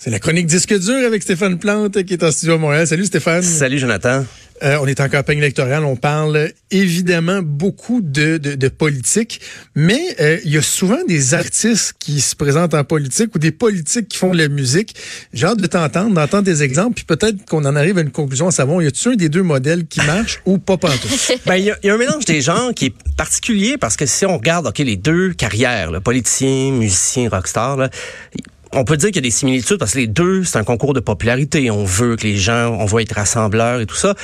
C'est la chronique disque dur avec Stéphane Plante qui est en studio à Montréal. Salut Stéphane. Salut Jonathan. Euh, on est en campagne électorale, on parle évidemment beaucoup de, de, de politique, mais euh, il y a souvent des artistes qui se présentent en politique ou des politiques qui font de la musique. J'ai hâte de t'entendre, d'entendre des exemples, puis peut-être qu'on en arrive à une conclusion à savoir, y a-t-il un des deux modèles qui marche ou pas pantoute? Ben, il y, y a un mélange des genres qui est particulier parce que si on regarde, OK, les deux carrières, là, politicien, musicien, rockstar, là, on peut dire qu'il y a des similitudes parce que les deux, c'est un concours de popularité. On veut que les gens, on veut être rassembleurs et tout ça.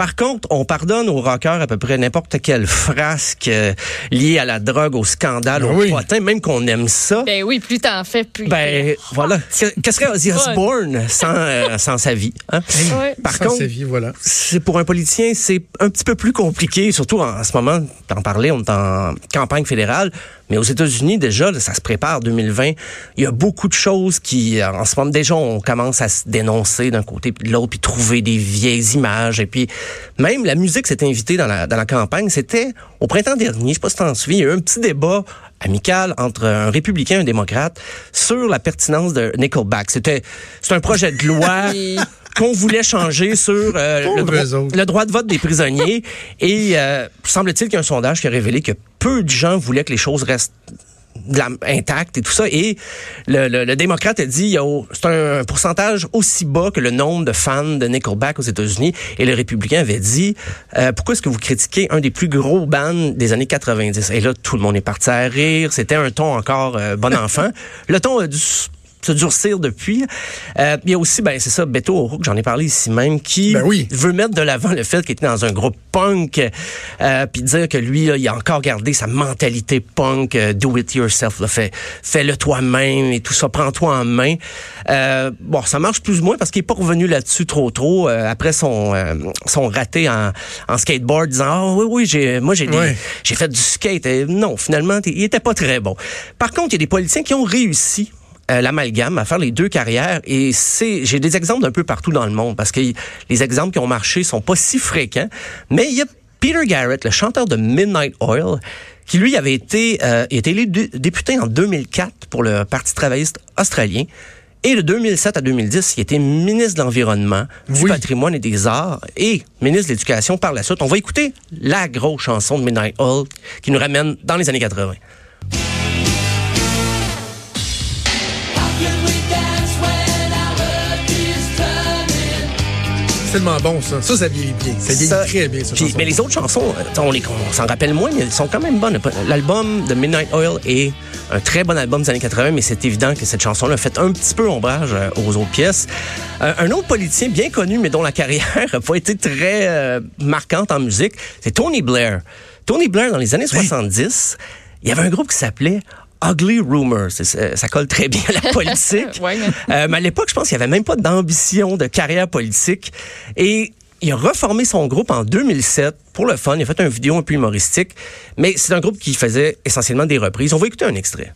Par contre, on pardonne aux rockers à peu près n'importe quelle frasque euh, liée à la drogue, au scandale, Ben au oui. potin, même qu'on aime ça. Ben oui, plus t'en fais, plus. Ben voilà. Que- Qu'est-ce serait Ozzy. Osbourne sans, euh, sans sa vie? Hein? Ouais. Par Sans contre, sa vie, voilà. c'est pour un politicien, c'est un petit peu plus compliqué, surtout en, en ce moment, t'en parlais, on est en campagne fédérale, mais aux États-Unis, déjà, là, ça se prépare 2020. Il y a beaucoup de choses qui, euh, en ce moment, déjà, on commence à se dénoncer d'un côté puis de l'autre, puis trouver des vieilles images. Et puis, même la musique s'est invitée dans la, dans la campagne. C'était au printemps dernier, je sais pas si t'en souviens, il y a eu un petit débat amical entre un républicain et un démocrate sur la pertinence de Nickelback. C'était, c'est un projet de loi qu'on voulait changer sur euh, le droit de vote des prisonniers. Et euh, semble-t-il qu'il y a un sondage qui a révélé que peu de gens voulaient que les choses restent intactes et tout ça. Et le, le- démocrate a dit c'est un pourcentage aussi bas que le nombre de fans de Nickelback aux États-Unis. Et le républicain avait dit euh, pourquoi est-ce que vous critiquez un des plus gros bands des années 90 Et là, tout le monde est parti à rire. C'était un ton encore euh, bon enfant. le ton a dû se durcir depuis. Euh, il y a aussi, ben c'est ça, Beto O'Rourke, j'en ai parlé ici même, qui Ben oui. veut mettre de l'avant le fait qu'il était dans un groupe punk, euh, puis dire que lui, là, il a encore gardé sa mentalité punk, euh, do it yourself, là, fais, fais-le toi-même et tout ça, prends-toi en main. Euh, bon, ça marche plus ou moins parce qu'il est pas revenu là-dessus trop trop euh, après son euh, son raté en, en skateboard, disant ah oui oui j'ai moi j'ai j'ai fait du skate. Et non, finalement, il était pas très bon. Par contre, il y a des politiciens qui ont réussi euh, l'amalgame, à faire les deux carrières. Et c'est, j'ai des exemples d'un peu partout dans le monde parce que les exemples qui ont marché sont pas si fréquents. Mais il y a Peter Garrett, le chanteur de Midnight Oil, qui lui avait été, euh, il était élu dé- député en 2004 pour le Parti travailliste australien. Et de 2007 à 2010, il était ministre de l'Environnement, du Oui. patrimoine et des arts et ministre de l'Éducation par la suite. On va écouter la grosse chanson de Midnight Oil qui nous ramène dans les années 80. Tellement bon, ça. Ça, ça vieillit bien. Ça vieillit Ça- très bien, ça. Mais les autres chansons, euh, on, les- on s'en rappelle moins, mais elles sont quand même bonnes. L'album de Midnight Oil est un très bon album des années 80, mais c'est évident que cette chanson-là a fait un petit peu ombrage euh, aux autres pièces. Euh, un autre politicien bien connu, mais dont la carrière n'a pas été très euh, marquante en musique, c'est Tony Blair. Tony Blair, dans les années 70, il y avait un groupe qui s'appelait Ugly Rumors. C'est- Ça colle très bien à la politique. Ouais, mais- Euh, mais à l'époque, je pense qu'il n'y avait même pas d'ambition de carrière politique. Et il a reformé son groupe en 2007 pour le fun. Il a fait une vidéo un peu humoristique. Mais c'est un groupe qui faisait essentiellement des reprises. On va écouter un extrait.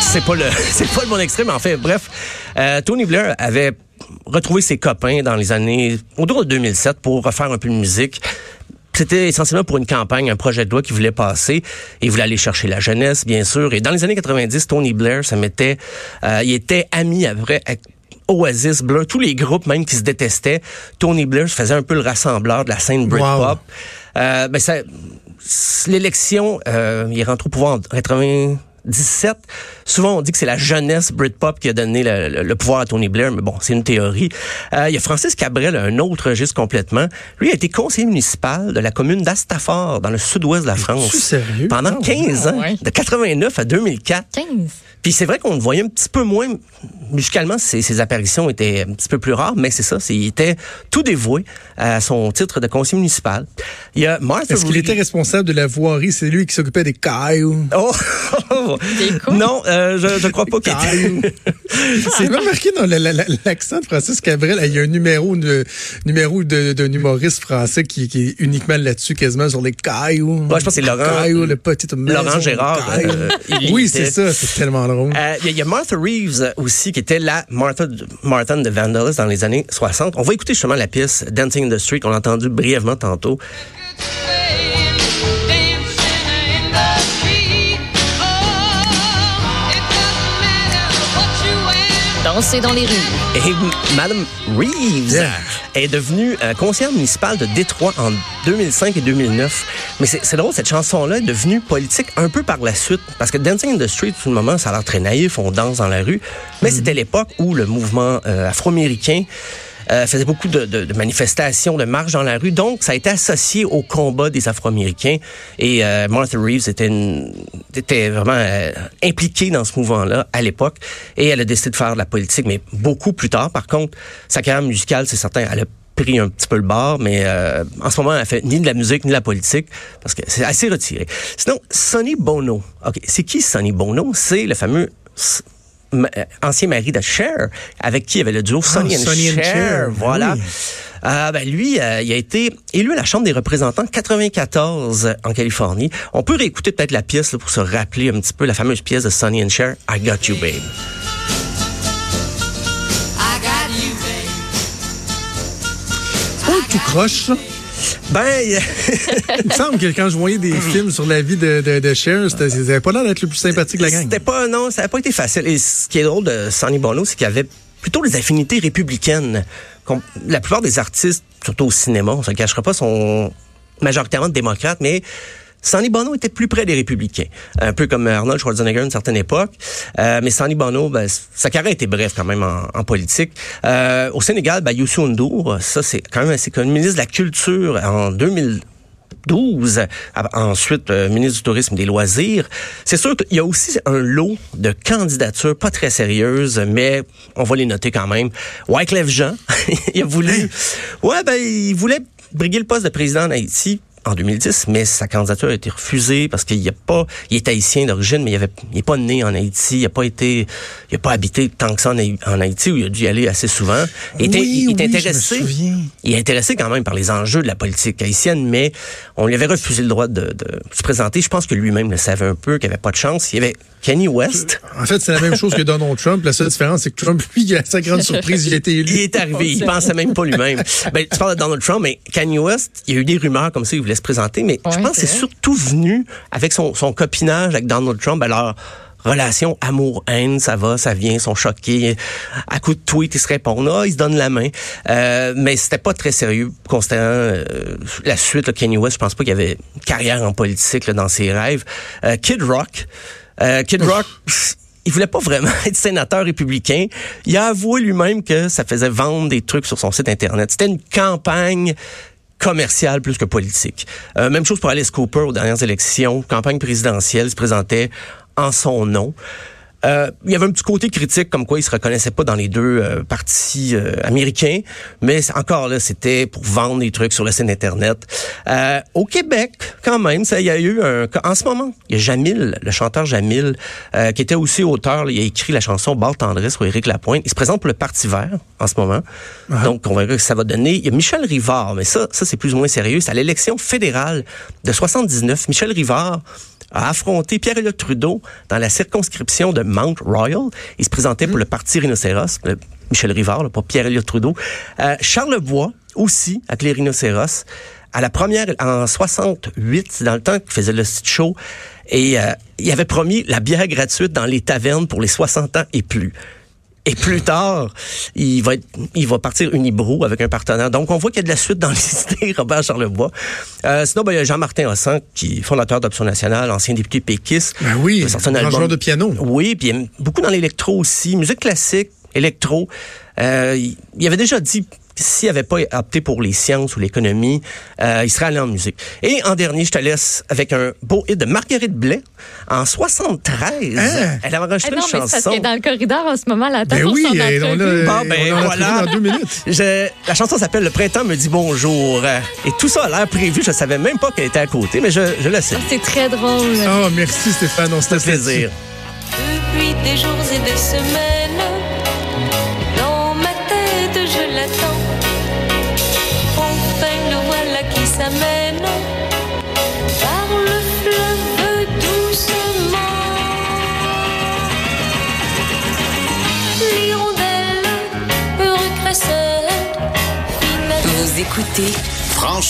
C'est pas le, c'est pas le bon extrait, mais en fait, bref, euh, Tony Blair avait retrouvé ses copains dans les années autour de 2007 pour refaire un peu de musique. C'était essentiellement pour une campagne, un projet de loi qu'il voulait passer. Il voulait aller chercher la jeunesse, bien sûr. Et dans les années 90, Tony Blair se mettait, euh, il était ami après avec Oasis, Blur, tous les groupes même qui se détestaient. Tony Blair se faisait un peu le rassembleur de la scène Britpop. Euh, ben ça, l'élection, euh, il est rentré au pouvoir en 97. Souvent, on dit que c'est la jeunesse Britpop qui a donné le, le- le pouvoir à Tony Blair, mais bon, c'est une théorie. Euh, il y a Francis Cabrel, un autre registre complètement. Lui a été conseiller municipal de la commune d'Astafort, dans le sud-ouest de la France. sérieux? Pendant Ah, 15 ans, ouais. de 89 à 2004. 15. Puis c'est vrai qu'on le voyait un petit peu moins musicalement, ses, ses, apparitions étaient un petit peu plus rares, mais c'est ça, il était tout dévoué à son titre de conseiller municipal. Il y a Martha Est-ce qu'il était responsable de la voirie? C'est lui qui s'occupait des cailloux? Oh! non, euh, je, je crois pas qu'il C'est remarqué dans l'accent de Francis Cabrel, il y a un numéro, de, numéro d'un humoriste français qui, qui est uniquement là-dessus, quasiment sur les cailloux. Ouais, je pense que c'est Laurent. Cailloux, le petit Laurent Gérard. Euh, oui, c'est ça, c'est tellement drôle. Euh, il y, a Martha Reeves aussi, qui était la Martha, Martha de Vandals dans les années 60. On va écouter justement la pièce Dancing in the Street qu'on a entendu brièvement tantôt. Danser dans les rues. Et Madame Reeves est devenue euh, conseillère municipale de Détroit en 2005 et 2009. Mais c'est drôle, cette chanson-là est devenue politique un peu par la suite. Parce que Dancing in the Street, tout le moment, ça a l'air très naïf, on danse dans la rue. Mais mm-hmm. c'était l'époque où le mouvement euh, afro-américain euh, faisait beaucoup de, de, de, manifestations, de marches dans la rue. Donc, ça a été associé au combat des Afro-Américains. Et euh, Martha Reeves était, une, était vraiment euh, impliquée dans ce mouvement-là à l'époque. Et elle a décidé de faire de la politique, mais beaucoup plus tard. Par contre, sa carrière musicale, c'est certain, elle a pris un petit peu le bord, mais euh, en ce moment, elle fait ni de la musique ni de la politique parce que c'est assez retiré. Sinon, Sonny Bono. Ok, c'est qui Sonny Bono? C'est le fameux ancien mari de Cher, avec qui il y avait le duo Sonny, ah, and, Cher, ben Voilà. Euh, ben lui, euh, il a été élu à la Chambre des représentants 94 en Californie. On peut réécouter peut-être la pièce là, pour se rappeler un petit peu la fameuse pièce de Sonny and Cher, I Got You Babe. Pas tout croche, ça? Ben, il me semble que quand je voyais des films sur la vie de, de, de Cher, c'était pas l'air d'être le plus sympathique de la gang. C'était pas, non, ça n'a pas été facile. Et ce qui est drôle de Sonny Bono, c'est qu'il avait plutôt des affinités républicaines. La plupart des artistes, surtout au cinéma, on se cachera pas, sont majoritairement démocrates, mais Sonny Bono était plus près des républicains, un peu comme Arnold Schwarzenegger à une certaine époque. Euh, mais Sonny Bono, ben, sa carrière était brève quand même en, politique. Euh, au Sénégal, ben, Youssou N'Dour, ça c'est quand même assez connu, ministre de la Culture en 2012, ensuite euh, ministre du Tourisme et des Loisirs. C'est sûr qu'il y a aussi un lot de candidatures pas très sérieuses, mais on va les noter quand même. Wyclef Jean, il a voulu... Ouais, ben, il voulait briguer le poste de président d'Haïti en 2010, mais sa candidature a été refusée parce qu'il n'y a pas, il est haïtien d'origine, mais il avait, il est pas né en Haïti, il a pas été, il a pas habité tant que ça en, Haïti où il a dû y aller assez souvent. Il, était, il, est intéressé, il est intéressé quand même par les enjeux de la politique haïtienne, mais on lui avait refusé le droit de, de se présenter. Je pense que lui-même le savait un peu, qu'il avait pas de chance. Il y avait Kenny West. En fait, c'est la même chose que Donald Trump. La seule différence, c'est que Trump, lui, à sa grande surprise, il était élu. Il est arrivé. Il pensait même pas lui-même. ben, tu parles de Donald Trump, mais Kanye West, il y a eu des rumeurs comme ça, il voulait se présenter, mais je pense que c'est surtout venu avec son, son copinage avec Donald Trump. Alors, relation amour-haine, ça va, ça vient, ils sont choqués. À coup de tweet, ils se répondent, ah, ils se donnent la main. Euh, mais c'était pas très sérieux constatant euh, la suite. Là, Kanye West, je pense pas qu'il y avait une carrière en politique là, dans ses rêves. Euh, Kid Rock, euh, Kid Rock, il voulait pas vraiment être sénateur républicain. Il a avoué lui-même que ça faisait vendre des trucs sur son site internet. C'était une campagne commerciale plus que politique. Euh, même chose pour Alice Cooper aux dernières élections, campagne présidentielle, se présentait en son nom. Euh, il y avait un petit côté critique comme quoi il se reconnaissait pas dans les deux euh, partis euh, américains, mais encore là, c'était pour vendre des trucs sur la scène internet. au Québec, quand même, ça, il y a eu un, en ce moment, il y a Jamil, le chanteur Jamil, qui était aussi auteur. il a écrit la chanson Ball tendresse pour Éric Lapointe. Il se présente pour le Parti Vert en ce moment, ah. donc on verra ce que ça va donner. Il y a Michel Rivard, mais ça, ça c'est plus ou moins sérieux. C'est à l'élection fédérale de 79. Michel Rivard a affronté Pierre-Éliott Trudeau dans la circonscription de Mount Royal. Il se présentait pour le Parti Rhinocéros, Michel Rivard, pour Pierre-Éliott Trudeau. Euh, Charles Bois, aussi, avec les Rhinocéros. À la première, en 68, dans le temps qu'il faisait le show, et euh, il avait promis la bière gratuite dans les tavernes pour les 60 ans et plus. Et plus tard, il va être, il va partir Unibro avec un partenaire. Donc, on voit qu'il y a de la suite dans les idées, Robert Charlebois. Euh, sinon, ben, il y a Jean-Martin Hossan, qui est fondateur d'Option Nationale, ancien député péquiste. Ben oui, un, un joueur de piano. Oui, puis beaucoup dans l'électro aussi, musique classique, électro. Euh, il avait déjà dit s'il avait pas opté pour les sciences ou l'économie, euh, il serait allé en musique. Et en dernier, je te laisse avec un beau hit de Marguerite Blais en 73. Hein? Elle a enregistré Eh non, une mais parce chanson. qu'elle est dans le corridor en ce moment, là. Ben pour oui, son et on entrevue. a, Bon, ben, voilà. dans deux minutes. Je- la chanson s'appelle Le printemps me dit bonjour. Et tout ça a l'air prévu. Je savais même pas qu'elle était à côté, mais je, je le sais. C'est très drôle. Oh, merci Stéphane, on se plaisir. Depuis des jours et des semaines, Écoutez Franchement.